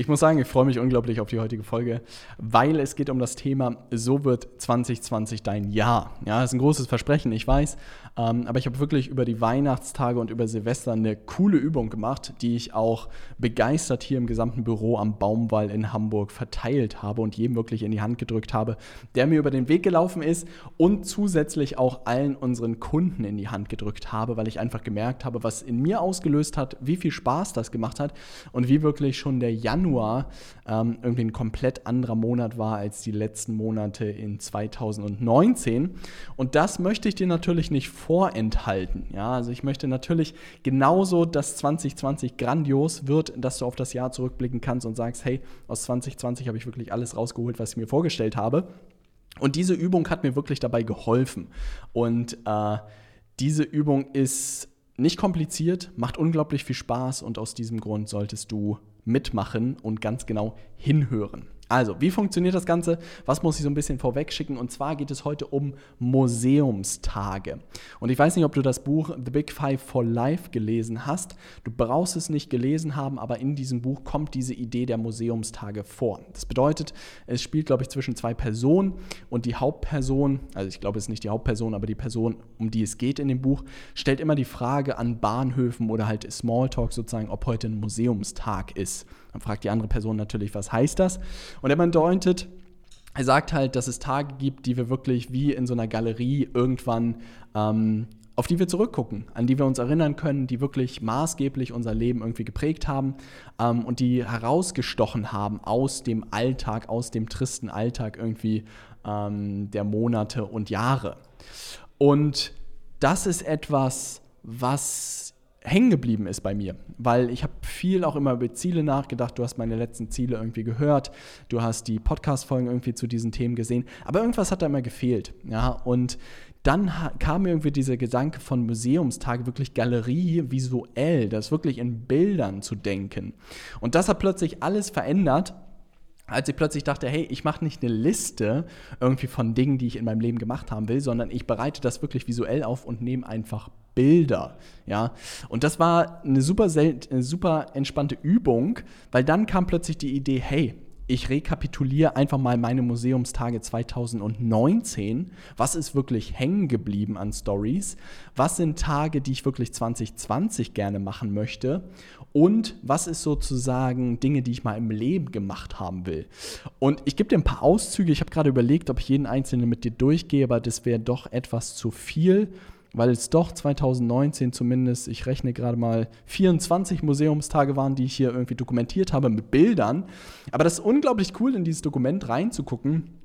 Ich muss sagen, ich freue mich unglaublich auf die heutige Folge, weil es geht um das Thema, so wird 2020 dein Jahr. Ja, das ist ein großes Versprechen, ich weiß, ähm, aber ich habe wirklich über die Weihnachtstage und über Silvester eine coole Übung gemacht, die ich auch begeistert hier im gesamten Büro am Baumwall in Hamburg verteilt habe und jedem wirklich in die Hand gedrückt habe, der mir über den Weg gelaufen ist und zusätzlich auch allen unseren Kunden in die Hand gedrückt habe, weil ich einfach gemerkt habe, was in mir ausgelöst hat, wie viel Spaß das gemacht hat und wie wirklich schon der Januar Januar ähm, irgendwie ein komplett anderer Monat war als die letzten Monate in 2019. Und das möchte ich dir natürlich nicht vorenthalten. Ja, also ich möchte natürlich genauso, dass 2020 grandios wird, dass du auf das Jahr zurückblicken kannst und sagst, hey, aus 2020 habe ich wirklich alles rausgeholt, was ich mir vorgestellt habe. Und diese Übung hat mir wirklich dabei geholfen. Und äh, diese Übung ist nicht kompliziert, macht unglaublich viel Spaß und aus diesem Grund solltest du mitmachen und ganz genau hinhören. Also, wie funktioniert das Ganze? Was muss ich so ein bisschen vorweg schicken? Und zwar geht es heute um Museumstage. Und ich weiß nicht, ob du das Buch The Big Five for Life gelesen hast. Du brauchst es nicht gelesen haben, aber in diesem Buch kommt diese Idee der Museumstage vor. Das bedeutet, es spielt, glaube ich, zwischen zwei Personen und die Hauptperson, also ich glaube, es ist nicht die Hauptperson, aber die Person, um die es geht in dem Buch, stellt immer die Frage an Bahnhöfen oder halt Smalltalk sozusagen, ob heute ein Museumstag ist. Dann fragt die andere Person natürlich, was heißt das? Und er bedeutet, er sagt halt, dass es Tage gibt, die wir wirklich wie in so einer Galerie irgendwann, ähm, auf die wir zurückgucken, an die wir uns erinnern können, die wirklich maßgeblich unser Leben irgendwie geprägt haben ähm, und die herausgestochen haben aus dem Alltag, aus dem tristen Alltag irgendwie ähm, der Monate und Jahre. Und das ist etwas, was hängen geblieben ist bei mir, weil ich habe viel auch immer über Ziele nachgedacht. Du hast meine letzten Ziele irgendwie gehört, du hast die Podcast-Folgen irgendwie zu diesen Themen gesehen, aber irgendwas hat da immer gefehlt. Ja, und dann kam mir irgendwie dieser Gedanke von Museumstage, wirklich Galerie visuell, das wirklich in Bildern zu denken. Und das hat plötzlich alles verändert als ich plötzlich dachte, hey, ich mache nicht eine Liste irgendwie von Dingen, die ich in meinem Leben gemacht haben will, sondern ich bereite das wirklich visuell auf und nehme einfach Bilder. Ja? Und das war eine super, eine super entspannte Übung, weil dann kam plötzlich die Idee, hey, ich rekapituliere einfach mal meine Museumstage 2019. Was ist wirklich hängen geblieben an Stories? Was sind Tage, die ich wirklich 2020 gerne machen möchte? Und was ist sozusagen Dinge, die ich mal im Leben gemacht haben will? Und ich gebe dir ein paar Auszüge. Ich habe gerade überlegt, ob ich jeden einzelnen mit dir durchgehe, aber das wäre doch etwas zu viel weil es doch 2019 zumindest, ich rechne gerade mal, 24 Museumstage waren, die ich hier irgendwie dokumentiert habe mit Bildern. Aber das ist unglaublich cool, in dieses Dokument reinzugucken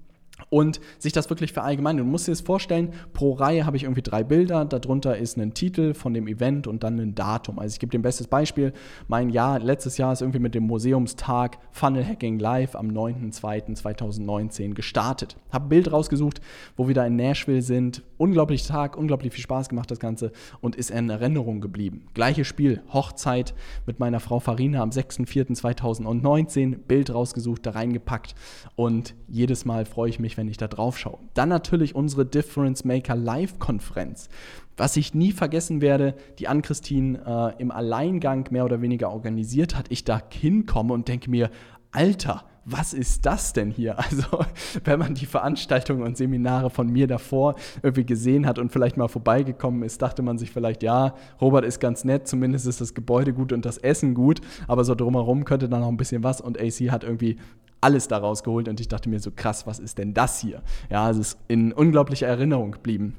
und sich das wirklich verallgemeinern. Du musst dir das vorstellen, pro Reihe habe ich irgendwie drei Bilder, darunter ist ein Titel von dem Event und dann ein Datum. Also ich gebe dir ein bestes Beispiel. Mein Jahr, letztes Jahr ist irgendwie mit dem Museumstag Funnel Hacking Live am 9.2.2019 gestartet. Habe ein Bild rausgesucht, wo wir da in Nashville sind. Unglaublich Tag, unglaublich viel Spaß gemacht das Ganze und ist in Erinnerung geblieben. Gleiches Spiel, Hochzeit mit meiner Frau Farina am 6.4.2019, Bild rausgesucht, da reingepackt und jedes Mal freue ich mich mich, wenn ich da drauf schaue. Dann natürlich unsere Difference Maker Live-Konferenz. Was ich nie vergessen werde, die Ann-Christine äh, im Alleingang mehr oder weniger organisiert hat, ich da hinkomme und denke mir, Alter, was ist das denn hier? Also, wenn man die Veranstaltungen und Seminare von mir davor irgendwie gesehen hat und vielleicht mal vorbeigekommen ist, dachte man sich vielleicht, ja, Robert ist ganz nett, zumindest ist das Gebäude gut und das Essen gut, aber so drumherum könnte dann noch ein bisschen was und AC hat irgendwie alles daraus geholt und ich dachte mir so krass, was ist denn das hier? Ja, es ist in unglaublicher Erinnerung geblieben.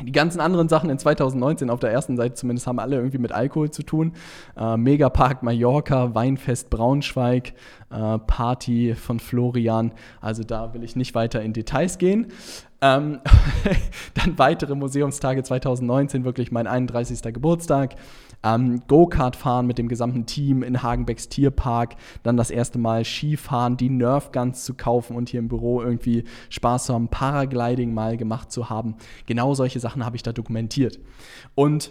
Die ganzen anderen Sachen in 2019 auf der ersten Seite zumindest haben alle irgendwie mit Alkohol zu tun. Äh, Megapark Mallorca, Weinfest Braunschweig, äh, Party von Florian. Also da will ich nicht weiter in Details gehen. Ähm, dann weitere Museumstage 2019, wirklich mein 31. Geburtstag. Ähm, Go-Kart fahren mit dem gesamten Team in Hagenbecks Tierpark. Dann das erste Mal Skifahren, die Nerf Guns zu kaufen und hier im Büro irgendwie Spaß zu haben, Paragliding mal gemacht zu haben. Genau solche Sachen habe ich da dokumentiert. Und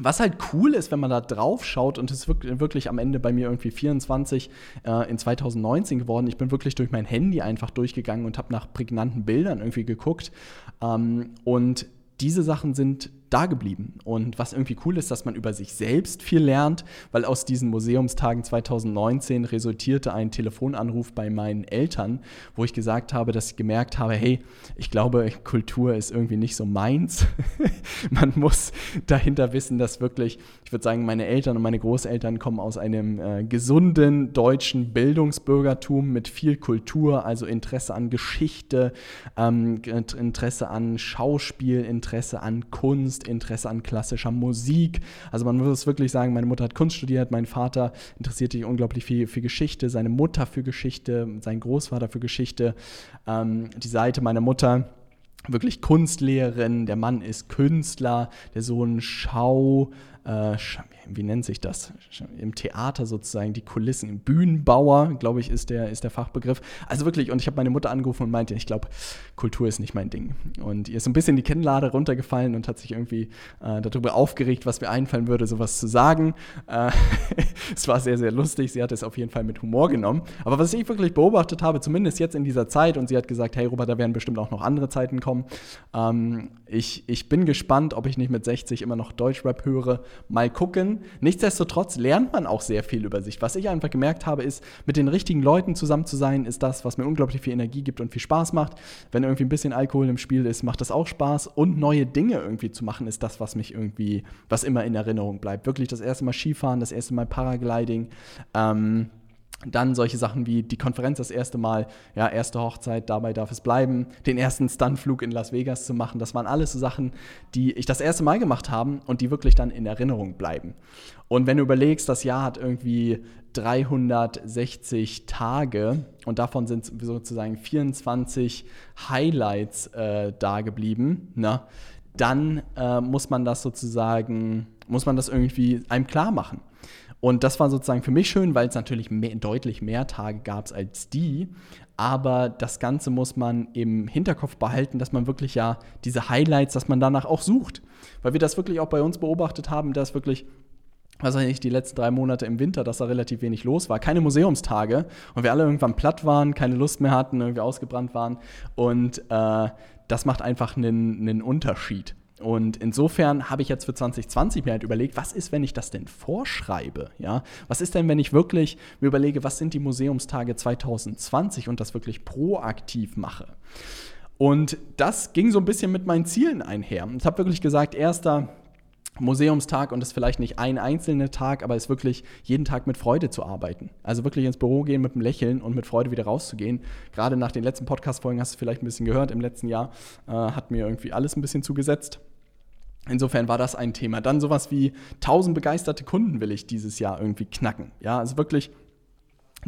was halt cool ist, wenn man da drauf schaut und es ist wirklich am Ende bei mir irgendwie 24 äh, in 2019 geworden. Ich bin wirklich durch mein Handy einfach durchgegangen und habe nach prägnanten Bildern irgendwie geguckt. Ähm, und diese Sachen sind da geblieben. Und was irgendwie cool ist, dass man über sich selbst viel lernt, weil aus diesen Museumstagen 2019 resultierte ein Telefonanruf bei meinen Eltern, wo ich gesagt habe, dass ich gemerkt habe, hey, ich glaube, Kultur ist irgendwie nicht so meins. man muss dahinter wissen, dass wirklich, ich würde sagen, meine Eltern und meine Großeltern kommen aus einem äh, gesunden deutschen Bildungsbürgertum mit viel Kultur, also Interesse an Geschichte, ähm, Interesse an Schauspiel, Interesse an Kunst, Kunst, Interesse an klassischer Musik. Also man muss wirklich sagen, meine Mutter hat Kunst studiert, mein Vater interessiert sich unglaublich viel für Geschichte, seine Mutter für Geschichte, sein Großvater für Geschichte. Ähm, die Seite meiner Mutter wirklich Kunstlehrerin, der Mann ist Künstler, der Sohn Schau, äh, wie nennt sich das? Im Theater sozusagen, die Kulissen, Bühnenbauer, glaube ich, ist der, ist der Fachbegriff. Also wirklich, und ich habe meine Mutter angerufen und meinte, ich glaube, Kultur ist nicht mein Ding. Und ihr ist so ein bisschen die Kennlade runtergefallen und hat sich irgendwie äh, darüber aufgeregt, was mir einfallen würde, sowas zu sagen. Äh, es war sehr, sehr lustig. Sie hat es auf jeden Fall mit Humor genommen. Aber was ich wirklich beobachtet habe, zumindest jetzt in dieser Zeit, und sie hat gesagt, hey Robert, da werden bestimmt auch noch andere Zeiten kommen. Ähm, ich, ich bin gespannt, ob ich nicht mit 60 immer noch Deutschrap höre mal gucken. Nichtsdestotrotz lernt man auch sehr viel über sich. Was ich einfach gemerkt habe, ist, mit den richtigen Leuten zusammen zu sein, ist das, was mir unglaublich viel Energie gibt und viel Spaß macht. Wenn irgendwie ein bisschen Alkohol im Spiel ist, macht das auch Spaß. Und neue Dinge irgendwie zu machen, ist das, was mich irgendwie, was immer in Erinnerung bleibt. Wirklich das erste Mal Skifahren, das erste Mal Paragliding. Ähm, dann solche Sachen wie die Konferenz das erste Mal, ja, erste Hochzeit, dabei darf es bleiben, den ersten Stuntflug in Las Vegas zu machen. Das waren alles so Sachen, die ich das erste Mal gemacht habe und die wirklich dann in Erinnerung bleiben. Und wenn du überlegst, das Jahr hat irgendwie 360 Tage und davon sind sozusagen 24 Highlights äh, da geblieben, ne? dann äh, muss man das sozusagen, muss man das irgendwie einem klar machen. Und das war sozusagen für mich schön, weil es natürlich mehr, deutlich mehr Tage gab als die. Aber das Ganze muss man im Hinterkopf behalten, dass man wirklich ja diese Highlights, dass man danach auch sucht. Weil wir das wirklich auch bei uns beobachtet haben, dass wirklich was weiß ich, die letzten drei Monate im Winter, dass da relativ wenig los war. Keine Museumstage und wir alle irgendwann platt waren, keine Lust mehr hatten, irgendwie ausgebrannt waren. Und äh, das macht einfach einen, einen Unterschied. Und insofern habe ich jetzt für 2020 mir halt überlegt, was ist, wenn ich das denn vorschreibe? Ja? Was ist denn, wenn ich wirklich mir überlege, was sind die Museumstage 2020 und das wirklich proaktiv mache? Und das ging so ein bisschen mit meinen Zielen einher. Ich habe wirklich gesagt, erster Museumstag und es ist vielleicht nicht ein einzelner Tag, aber es ist wirklich jeden Tag mit Freude zu arbeiten. Also wirklich ins Büro gehen mit einem Lächeln und mit Freude wieder rauszugehen. Gerade nach den letzten Podcast-Folgen hast du vielleicht ein bisschen gehört, im letzten Jahr äh, hat mir irgendwie alles ein bisschen zugesetzt. Insofern war das ein Thema. Dann sowas wie 1000 begeisterte Kunden will ich dieses Jahr irgendwie knacken. Ja, also wirklich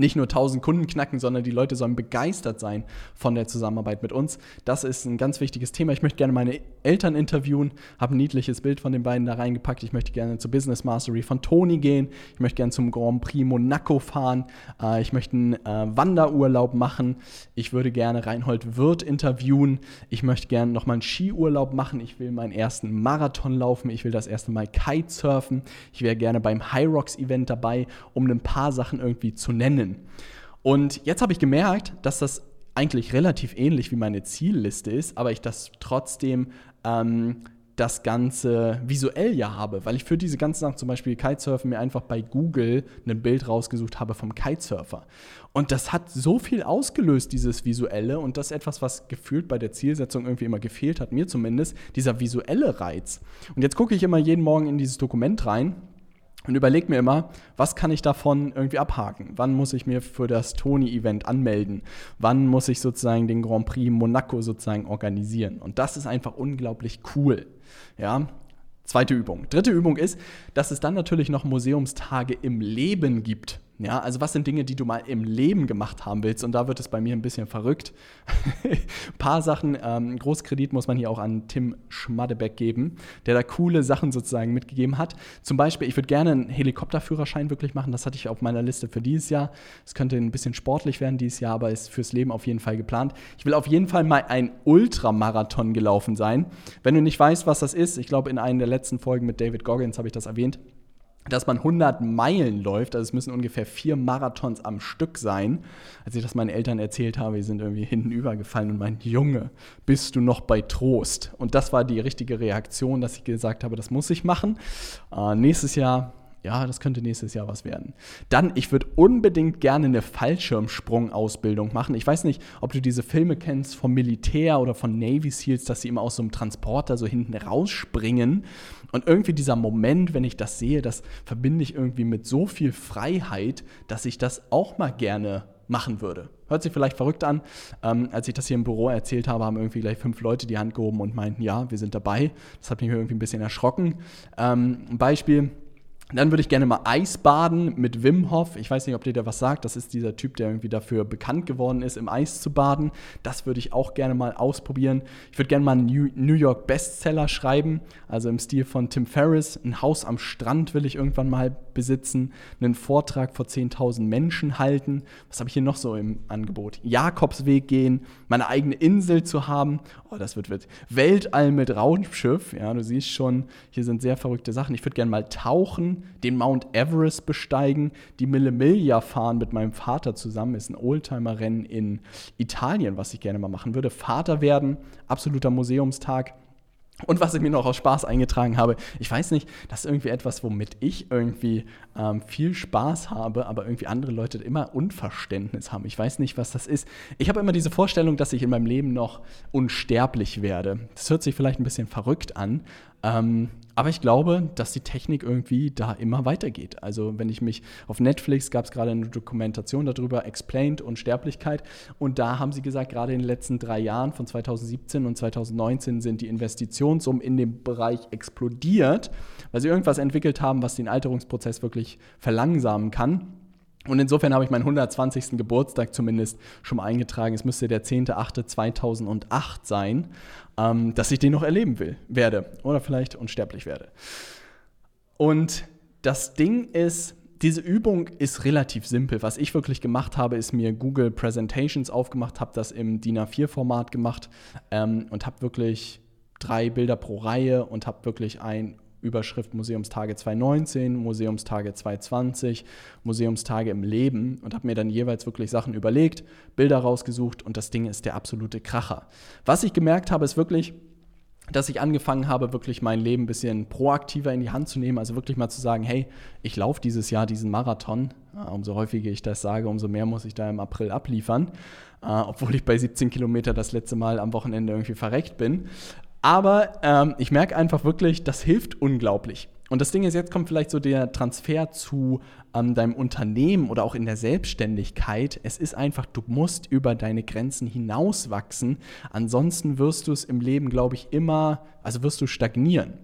nicht nur 1000 Kunden knacken, sondern die Leute sollen begeistert sein von der Zusammenarbeit mit uns. Das ist ein ganz wichtiges Thema. Ich möchte gerne meine Eltern interviewen, habe ein niedliches Bild von den beiden da reingepackt. Ich möchte gerne zur Business Mastery von Toni gehen. Ich möchte gerne zum Grand Prix Monaco fahren. Äh, ich möchte einen äh, Wanderurlaub machen. Ich würde gerne Reinhold Wirth interviewen. Ich möchte gerne nochmal einen Skiurlaub machen. Ich will meinen ersten Marathon laufen. Ich will das erste Mal Kitesurfen. Ich wäre gerne beim High Rocks Event dabei, um ein paar Sachen irgendwie zu nennen kennen. Und jetzt habe ich gemerkt, dass das eigentlich relativ ähnlich wie meine Zielliste ist, aber ich das trotzdem ähm, das Ganze visuell ja habe, weil ich für diese ganzen Sachen, zum Beispiel Kitesurfen, mir einfach bei Google ein Bild rausgesucht habe vom Kitesurfer. Und das hat so viel ausgelöst, dieses Visuelle, und das ist etwas, was gefühlt bei der Zielsetzung irgendwie immer gefehlt hat, mir zumindest, dieser visuelle Reiz. Und jetzt gucke ich immer jeden Morgen in dieses Dokument rein und überlege mir immer, was kann ich davon irgendwie abhaken? Wann muss ich mir für das Tony-Event anmelden? Wann muss ich sozusagen den Grand Prix Monaco sozusagen organisieren? Und das ist einfach unglaublich cool. Ja, Zweite Übung. Dritte Übung ist, dass es dann natürlich noch Museumstage im Leben gibt. Ja, also was sind Dinge, die du mal im Leben gemacht haben willst? Und da wird es bei mir ein bisschen verrückt. ein paar Sachen, ähm, Großkredit muss man hier auch an Tim Schmadebeck geben, der da coole Sachen sozusagen mitgegeben hat. Zum Beispiel, ich würde gerne einen Helikopterführerschein wirklich machen. Das hatte ich auf meiner Liste für dieses Jahr. Es könnte ein bisschen sportlich werden dieses Jahr, aber ist fürs Leben auf jeden Fall geplant. Ich will auf jeden Fall mal ein Ultramarathon gelaufen sein. Wenn du nicht weißt, was das ist, ich glaube, in einer der letzten Folgen mit David Goggins habe ich das erwähnt dass man 100 Meilen läuft, also es müssen ungefähr vier Marathons am Stück sein. Als ich das meinen Eltern erzählt habe, die sind irgendwie hinten übergefallen und meinten, Junge, bist du noch bei Trost? Und das war die richtige Reaktion, dass ich gesagt habe, das muss ich machen. Äh, nächstes Jahr ja, das könnte nächstes Jahr was werden. Dann, ich würde unbedingt gerne eine Fallschirmsprung-Ausbildung machen. Ich weiß nicht, ob du diese Filme kennst vom Militär oder von Navy SEALs, dass sie immer aus so einem Transporter so hinten rausspringen. Und irgendwie dieser Moment, wenn ich das sehe, das verbinde ich irgendwie mit so viel Freiheit, dass ich das auch mal gerne machen würde. Hört sich vielleicht verrückt an. Ähm, als ich das hier im Büro erzählt habe, haben irgendwie gleich fünf Leute die Hand gehoben und meinten, ja, wir sind dabei. Das hat mich irgendwie ein bisschen erschrocken. Ähm, ein Beispiel, dann würde ich gerne mal Eisbaden mit Wim Hof. Ich weiß nicht, ob dir der was sagt. Das ist dieser Typ, der irgendwie dafür bekannt geworden ist, im Eis zu baden. Das würde ich auch gerne mal ausprobieren. Ich würde gerne mal einen New York Bestseller schreiben, also im Stil von Tim Ferriss. Ein Haus am Strand will ich irgendwann mal besitzen. Einen Vortrag vor 10.000 Menschen halten. Was habe ich hier noch so im Angebot? Jakobsweg gehen, meine eigene Insel zu haben. Oh, das wird, wird Weltall mit Raumschiff. Ja, du siehst schon, hier sind sehr verrückte Sachen. Ich würde gerne mal tauchen den Mount Everest besteigen, die Mille Miglia fahren mit meinem Vater zusammen, ist ein Oldtimer-Rennen in Italien, was ich gerne mal machen würde. Vater werden, absoluter Museumstag. Und was ich mir noch aus Spaß eingetragen habe, ich weiß nicht, das ist irgendwie etwas, womit ich irgendwie ähm, viel Spaß habe, aber irgendwie andere Leute immer Unverständnis haben. Ich weiß nicht, was das ist. Ich habe immer diese Vorstellung, dass ich in meinem Leben noch unsterblich werde. Das hört sich vielleicht ein bisschen verrückt an, ähm, aber ich glaube, dass die Technik irgendwie da immer weitergeht. Also wenn ich mich auf Netflix gab es gerade eine Dokumentation darüber, Explained und Sterblichkeit. Und da haben sie gesagt, gerade in den letzten drei Jahren von 2017 und 2019 sind die Investitionssummen in dem Bereich explodiert, weil sie irgendwas entwickelt haben, was den Alterungsprozess wirklich verlangsamen kann. Und insofern habe ich meinen 120. Geburtstag zumindest schon mal eingetragen. Es müsste der 10.8.2008 sein, ähm, dass ich den noch erleben will, werde oder vielleicht unsterblich werde. Und das Ding ist, diese Übung ist relativ simpel. Was ich wirklich gemacht habe, ist mir Google Presentations aufgemacht, habe das im DIN A4-Format gemacht ähm, und habe wirklich drei Bilder pro Reihe und habe wirklich ein Überschrift Museumstage 2019, Museumstage 2020, Museumstage im Leben und habe mir dann jeweils wirklich Sachen überlegt, Bilder rausgesucht und das Ding ist der absolute Kracher. Was ich gemerkt habe, ist wirklich, dass ich angefangen habe, wirklich mein Leben ein bisschen proaktiver in die Hand zu nehmen, also wirklich mal zu sagen, hey, ich laufe dieses Jahr diesen Marathon. umso häufiger ich das sage, umso mehr muss ich da im April abliefern, äh, obwohl ich bei 17 Kilometer das letzte Mal am Wochenende irgendwie verreckt bin. Aber ähm, ich merke einfach wirklich, das hilft unglaublich. Und das Ding ist, jetzt kommt vielleicht so der Transfer zu ähm, deinem Unternehmen oder auch in der Selbstständigkeit. Es ist einfach, du musst über deine Grenzen hinauswachsen. Ansonsten wirst du es im Leben, glaube ich, immer, also wirst du stagnieren.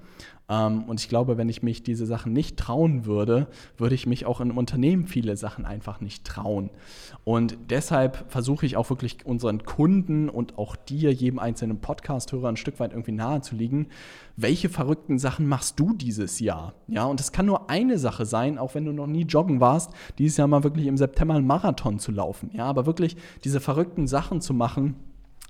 Ähm, und ich glaube, wenn ich mich diese Sachen nicht trauen würde, würde ich mich auch in Unternehmen viele Sachen einfach nicht trauen. Und deshalb versuche ich auch wirklich unseren Kunden und auch dir, jedem einzelnen Podcast-Hörer, ein Stück weit irgendwie nahe zu liegen. Welche verrückten Sachen machst du dieses Jahr? Ja, und es kann nur eine Sache sein, auch wenn du noch nie joggen warst, dieses Jahr mal wirklich im September einen Marathon zu laufen. Ja, aber wirklich diese verrückten Sachen zu machen,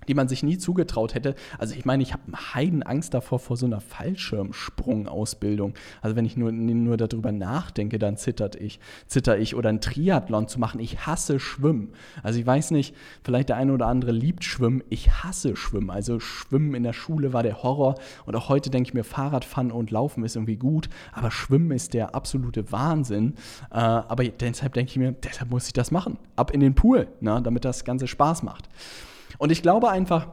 die man sich nie zugetraut hätte. Also ich meine, ich habe Heidenangst davor vor so einer Fallschirmsprung-Ausbildung. Also wenn ich nur, nur darüber nachdenke, dann zittert ich, zitter ich. Oder ein Triathlon zu machen. Ich hasse Schwimmen. Also ich weiß nicht, vielleicht der eine oder andere liebt Schwimmen. Ich hasse Schwimmen. Also Schwimmen in der Schule war der Horror. Und auch heute denke ich mir, Fahrradfahren und Laufen ist irgendwie gut. Aber Schwimmen ist der absolute Wahnsinn. Äh, aber deshalb denke ich mir, deshalb muss ich das machen. Ab in den Pool, ne, damit das Ganze Spaß macht. Und ich glaube einfach,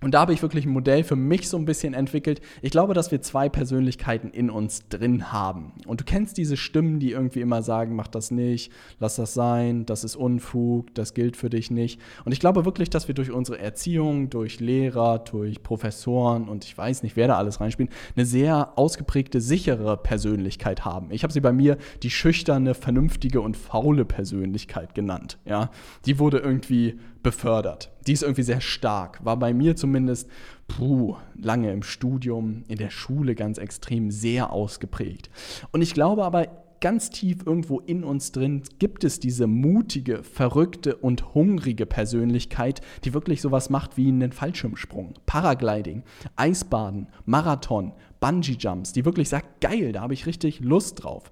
Und da habe ich wirklich ein Modell für mich so ein bisschen entwickelt. Ich glaube, dass wir zwei Persönlichkeiten in uns drin haben. Und du kennst diese Stimmen, die irgendwie immer sagen, mach das nicht, lass das sein, das ist Unfug, das gilt für dich nicht. Und ich glaube wirklich, dass wir durch unsere Erziehung, durch Lehrer, durch Professoren und ich weiß nicht, wer da alles reinspielt, eine sehr ausgeprägte, sichere Persönlichkeit haben. Ich habe sie bei mir die schüchterne, vernünftige und faule Persönlichkeit genannt. Ja? Die wurde irgendwie befördert. Die ist irgendwie sehr stark. War bei mir zumindest puh, lange im Studium, in der Schule ganz extrem sehr ausgeprägt. Und ich glaube aber, ganz tief irgendwo in uns drin gibt es diese mutige, verrückte und hungrige Persönlichkeit, die wirklich sowas macht wie einen Fallschirmsprung, Paragliding, Eisbaden, Marathon, Bungee Jumps, die wirklich sagt, geil, da habe ich richtig Lust drauf.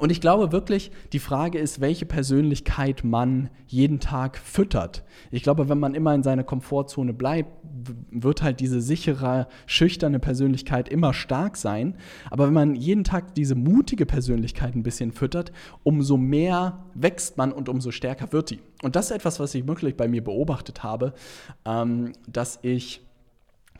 Und ich glaube wirklich, die Frage ist, welche Persönlichkeit man jeden Tag füttert. Ich glaube, wenn man immer in seiner Komfortzone bleibt, wird halt diese sichere, schüchterne Persönlichkeit immer stark sein. Aber wenn man jeden Tag diese mutige Persönlichkeit ein bisschen füttert, umso mehr wächst man und umso stärker wird die. Und das ist etwas, was ich wirklich bei mir beobachtet habe, ähm, dass ich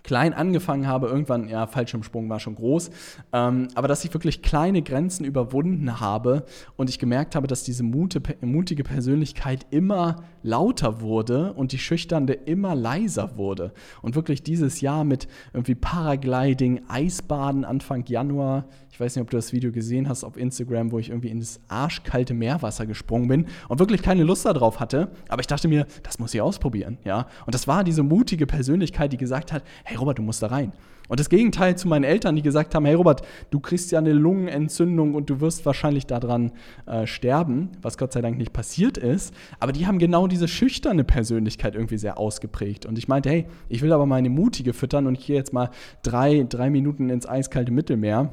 klein angefangen habe, irgendwann, ja, Fallschirmsprung war schon groß, ähm, aber dass ich wirklich kleine Grenzen überwunden habe und ich gemerkt habe, dass diese mutige Persönlichkeit immer lauter wurde und die schüchternde immer leiser wurde. Und wirklich dieses Jahr mit irgendwie Paragliding, Eisbaden Anfang Januar, ich weiß nicht, ob du das Video gesehen hast auf Instagram, wo ich irgendwie in das arschkalte Meerwasser gesprungen bin und wirklich keine Lust darauf hatte. Aber ich dachte mir, das muss ich ausprobieren, ja. Und das war diese mutige Persönlichkeit, die gesagt hat, hey Robert, du musst da rein. Und das Gegenteil zu meinen Eltern, die gesagt haben, hey Robert, du kriegst ja eine Lungenentzündung und du wirst wahrscheinlich daran äh, sterben, was Gott sei Dank nicht passiert ist. Aber die haben genau diese schüchterne Persönlichkeit irgendwie sehr ausgeprägt. Und ich meinte, hey, ich will aber meine mutige füttern und ich gehe jetzt mal drei, drei Minuten ins eiskalte Mittelmeer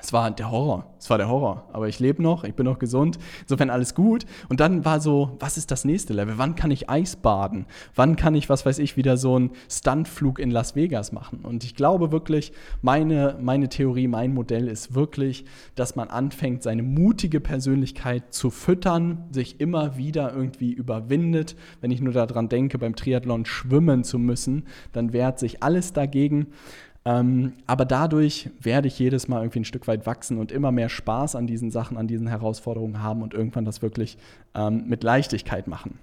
es war der Horror. Es war der Horror. Aber ich lebe noch, ich bin noch gesund. Insofern alles gut. Und dann war so, was ist das nächste Level? Wann kann ich Eis baden? Wann kann ich, was weiß ich, wieder so einen Stuntflug in Las Vegas machen? Und ich glaube wirklich, meine, meine Theorie, mein Modell ist wirklich, dass man anfängt, seine mutige Persönlichkeit zu füttern, sich immer wieder irgendwie überwindet. Wenn ich nur daran denke, beim Triathlon schwimmen zu müssen, dann wehrt sich alles dagegen. Ähm, aber dadurch werde ich jedes Mal irgendwie ein Stück weit wachsen und immer mehr Spaß an diesen Sachen, an diesen Herausforderungen haben und irgendwann das wirklich ähm, mit Leichtigkeit machen.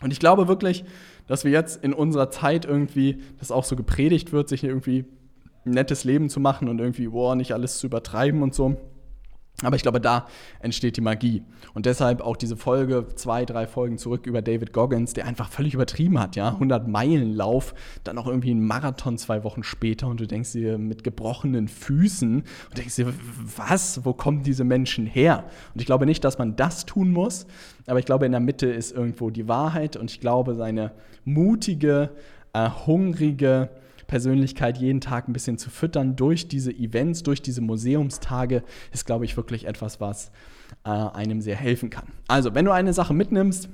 Und ich glaube wirklich, dass wir jetzt in unserer Zeit irgendwie, das auch so gepredigt wird, sich irgendwie ein nettes Leben zu machen und irgendwie, boah, nicht alles zu übertreiben und so. Aber ich glaube, da entsteht die Magie. Und deshalb auch diese Folge, zwei, drei Folgen zurück über David Goggins, der einfach völlig übertrieben hat, ja. 100 Meilen Lauf, dann auch irgendwie ein Marathon zwei Wochen später und du denkst dir mit gebrochenen Füßen und denkst dir, was, wo kommen diese Menschen her? Und ich glaube nicht, dass man das tun muss, aber ich glaube, in der Mitte ist irgendwo die Wahrheit und ich glaube, seine mutige, äh, hungrige, Persönlichkeit jeden Tag ein bisschen zu füttern durch diese Events, durch diese Museumstage, ist, glaube ich, wirklich etwas, was äh, einem sehr helfen kann. Also, wenn du eine Sache mitnimmst,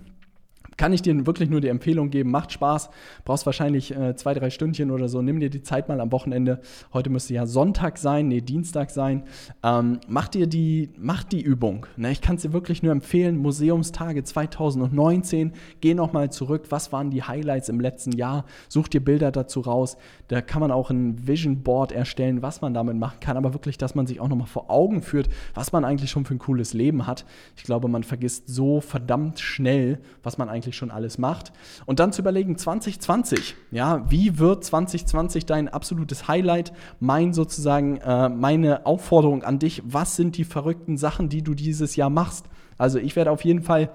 kann ich dir wirklich nur die Empfehlung geben, macht Spaß, brauchst wahrscheinlich äh, zwei, drei Stündchen oder so, nimm dir die Zeit mal am Wochenende. Heute müsste ja Sonntag sein, nee, Dienstag sein. Ähm, mach dir die, mach die Übung. Ne? Ich kann es dir wirklich nur empfehlen, Museumstage 2019, geh nochmal zurück, was waren die Highlights im letzten Jahr, such dir Bilder dazu raus. Da kann man auch ein Vision Board erstellen, was man damit machen kann, aber wirklich, dass man sich auch nochmal vor Augen führt, was man eigentlich schon für ein cooles Leben hat. Ich glaube, man vergisst so verdammt schnell, was man eigentlich eigentlich schon alles macht. Und dann zu überlegen, 2020, ja, wie wird 2020 dein absolutes Highlight? Mein sozusagen, äh, meine Aufforderung an dich, was sind die verrückten Sachen, die du dieses Jahr machst? Also ich werde auf jeden Fall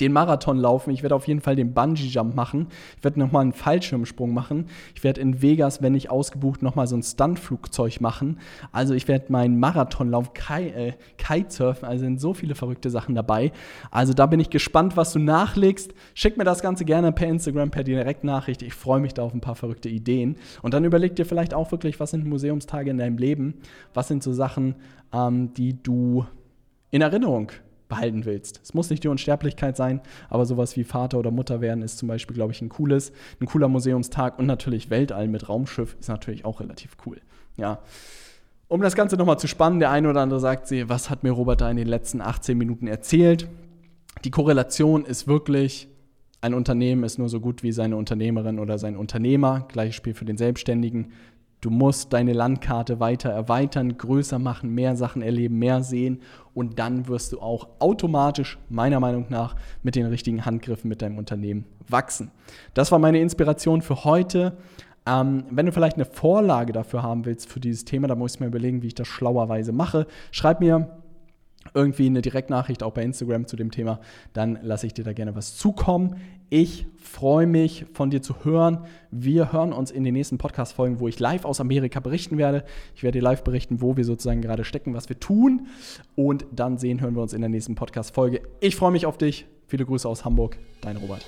den Marathon laufen, ich werde auf jeden Fall den Bungee Jump machen, ich werde nochmal einen Fallschirmsprung machen, ich werde in Vegas, wenn nicht ausgebucht, nochmal so ein Stuntflugzeug machen. Also ich werde meinen Marathonlauf Kai, äh, Kitesurfen, also sind so viele verrückte Sachen dabei. Also da bin ich gespannt, was du nachlegst. Schick mir das Ganze gerne per Instagram, per Direktnachricht. Ich freue mich da auf ein paar verrückte Ideen. Und dann überleg dir vielleicht auch wirklich, was sind Museumstage in deinem Leben? Was sind so Sachen, ähm, die du in Erinnerung behalten willst. Es muss nicht die Unsterblichkeit sein, aber sowas wie Vater oder Mutter werden ist zum Beispiel, glaube ich, ein cooles, ein cooler Museumstag und natürlich Weltall mit Raumschiff ist natürlich auch relativ cool. Ja. Um das Ganze nochmal zu spannen, der eine oder andere sagt sie, was hat mir Robert da in den letzten 18 Minuten erzählt? Die Korrelation ist wirklich ein Unternehmen ist nur so gut wie seine Unternehmerin oder sein Unternehmer. Gleiches Spiel für den Selbstständigen. Du musst deine Landkarte weiter erweitern, größer machen, mehr Sachen erleben, mehr sehen und dann wirst du auch automatisch, meiner Meinung nach, mit den richtigen Handgriffen mit deinem Unternehmen wachsen. Das war meine Inspiration für heute. Ähm, wenn du vielleicht eine Vorlage dafür haben willst für dieses Thema, dann muss ich mir überlegen, wie ich das schlauerweise mache. Schreib mir irgendwie eine Direktnachricht auch bei Instagram zu dem Thema, dann lasse ich dir da gerne was zukommen. Ich freue mich, von dir zu hören. Wir hören uns in den nächsten Podcast-Folgen, wo ich live aus Amerika berichten werde. Ich werde dir live berichten, wo wir sozusagen gerade stecken, was wir tun. Und dann sehen, hören wir uns in der nächsten Podcast-Folge. Ich freue mich auf dich. Viele Grüße aus Hamburg. Dein Robert.